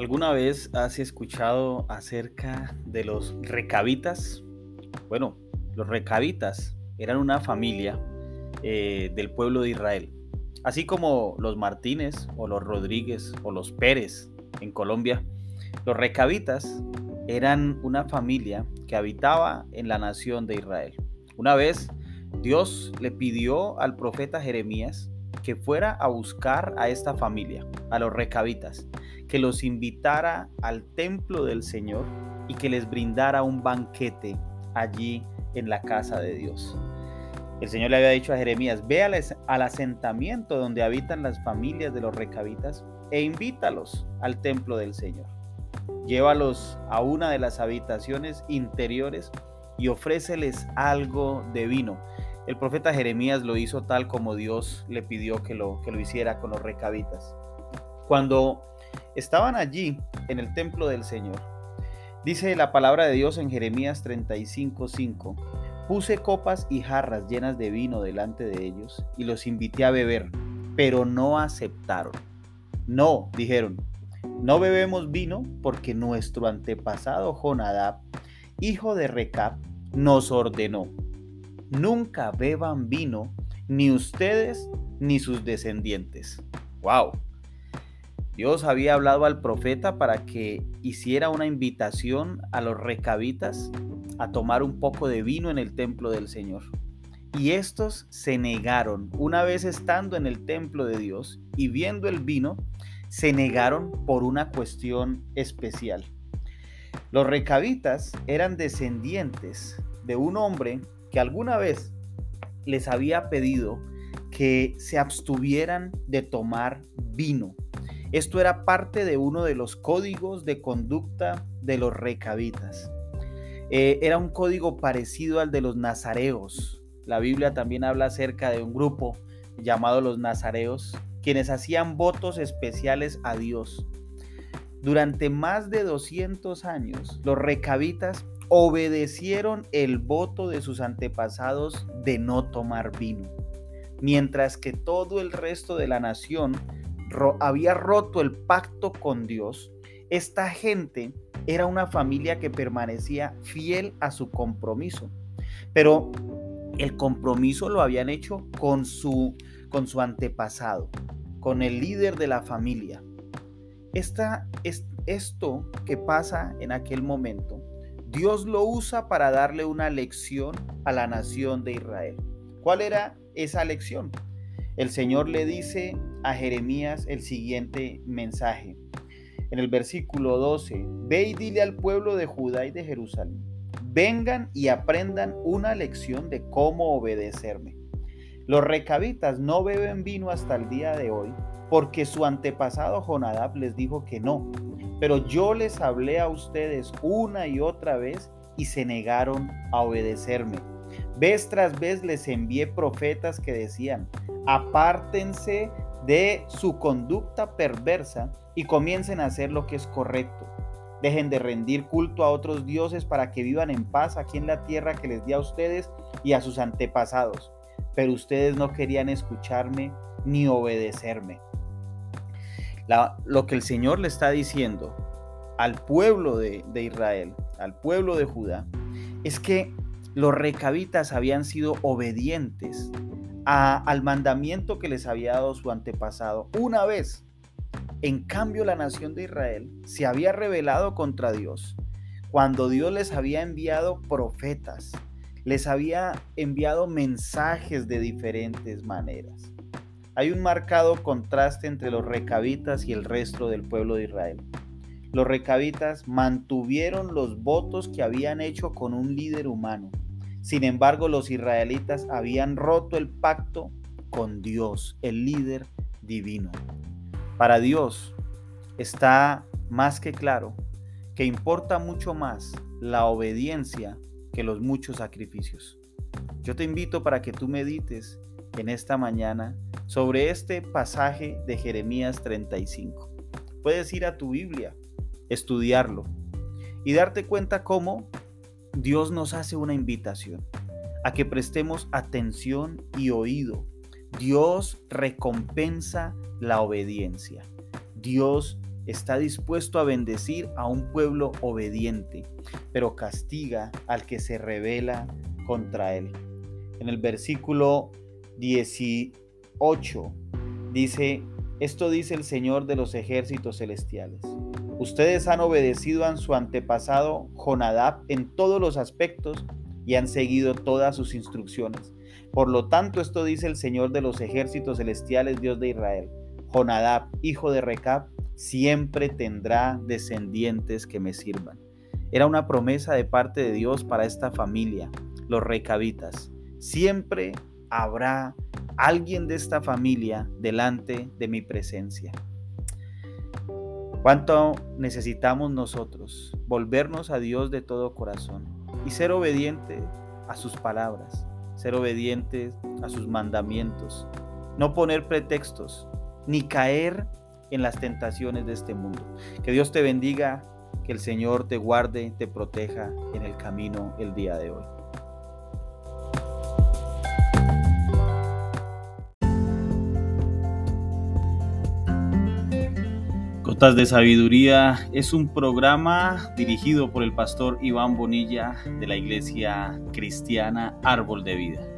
¿Alguna vez has escuchado acerca de los recabitas? Bueno, los recabitas eran una familia eh, del pueblo de Israel, así como los Martínez o los Rodríguez o los Pérez en Colombia. Los recabitas eran una familia que habitaba en la nación de Israel. Una vez Dios le pidió al profeta Jeremías que fuera a buscar a esta familia, a los recabitas, que los invitara al templo del Señor y que les brindara un banquete allí en la casa de Dios. El Señor le había dicho a Jeremías, ve al, asentamiento donde habitan las familias de los recabitas e invítalos al templo del Señor. Llévalos a una de las habitaciones interiores y ofréceles algo de vino. El profeta Jeremías lo hizo tal como Dios le pidió que lo, que lo hiciera con los recabitas. Cuando estaban allí en el templo del Señor, dice la palabra de Dios en Jeremías 35:5, puse copas y jarras llenas de vino delante de ellos y los invité a beber, pero no aceptaron. No, dijeron, no bebemos vino porque nuestro antepasado Jonadab, hijo de Recab, nos ordenó nunca beban vino, ni ustedes ni sus descendientes. ¡Wow! Dios había hablado al profeta para que hiciera una invitación a los recabitas a tomar un poco de vino en el templo del Señor. Y estos se negaron, una vez estando en el templo de Dios y viendo el vino, se negaron por una cuestión especial. Los recabitas eran descendientes de un hombre que alguna vez les había pedido que se abstuvieran de tomar vino. Esto era parte de uno de los códigos de conducta de los recabitas. Eh, era un código parecido al de los nazareos. La Biblia también habla acerca de un grupo llamado los nazareos, quienes hacían votos especiales a Dios. Durante más de 200 años, los recabitas obedecieron el voto de sus antepasados de no tomar vino, mientras que todo el resto de la nación había roto el pacto con Dios, esta gente era una familia que permanecía fiel a su compromiso, pero el compromiso lo habían hecho con su, con su antepasado, con el líder de la familia. Esta, es, esto que pasa en aquel momento Dios lo usa para darle una lección a la nación de Israel. ¿Cuál era esa lección? El Señor le dice a Jeremías el siguiente mensaje. En el versículo 12, ve y dile al pueblo de Judá y de Jerusalén, vengan y aprendan una lección de cómo obedecerme. Los recabitas no beben vino hasta el día de hoy porque su antepasado Jonadab les dijo que no, pero yo les hablé a ustedes una y otra vez y se negaron a obedecerme. Vez tras vez les envié profetas que decían, apártense de su conducta perversa y comiencen a hacer lo que es correcto. Dejen de rendir culto a otros dioses para que vivan en paz aquí en la tierra que les di a ustedes y a sus antepasados. Pero ustedes no querían escucharme ni obedecerme lo que el Señor le está diciendo al pueblo de, Israel, al pueblo de Judá, es que los recabitas habían sido obedientes al mandamiento que les había dado su antepasado una vez. En cambio, la nación de Israel se había rebelado contra Dios cuando Dios les había enviado profetas, les había enviado mensajes de diferentes maneras. Hay un marcado contraste entre los recabitas y el resto del pueblo de Israel. Los recabitas mantuvieron los votos que habían hecho con un líder humano. Sin embargo, los israelitas habían roto el pacto con Dios, el líder divino. Para Dios está más que claro que importa mucho más la obediencia que los muchos sacrificios. Yo te invito para que tú medites en esta mañana sobre este pasaje de Jeremías 35. Puedes ir a tu Biblia, estudiarlo y darte cuenta cómo Dios nos hace una invitación a que prestemos atención y oído. Dios recompensa la obediencia. Dios está dispuesto a bendecir a un pueblo obediente, pero castiga al que se revela contra él. En el versículo 18 dice, esto dice el Señor de los ejércitos celestiales. Ustedes han obedecido a su antepasado Jonadab en todos los aspectos y han seguido todas sus instrucciones. Por lo tanto, esto dice el Señor de los ejércitos celestiales, Dios de Israel. Jonadab, hijo de Recab, siempre tendrá descendientes que me sirvan. Era una promesa de parte de Dios para esta familia, los recabitas. Siempre habrá alguien de esta familia delante de mi presencia. ¿Cuánto necesitamos nosotros volvernos a Dios de todo corazón y ser obedientes a sus palabras, ser obedientes a sus mandamientos, no poner pretextos, ni caer en las tentaciones de este mundo. Que Dios te bendiga, que el Señor te guarde, te proteja en el camino el día de hoy. De Sabiduría es un programa dirigido por el pastor Iván Bonilla de la Iglesia Cristiana Árbol de Vida.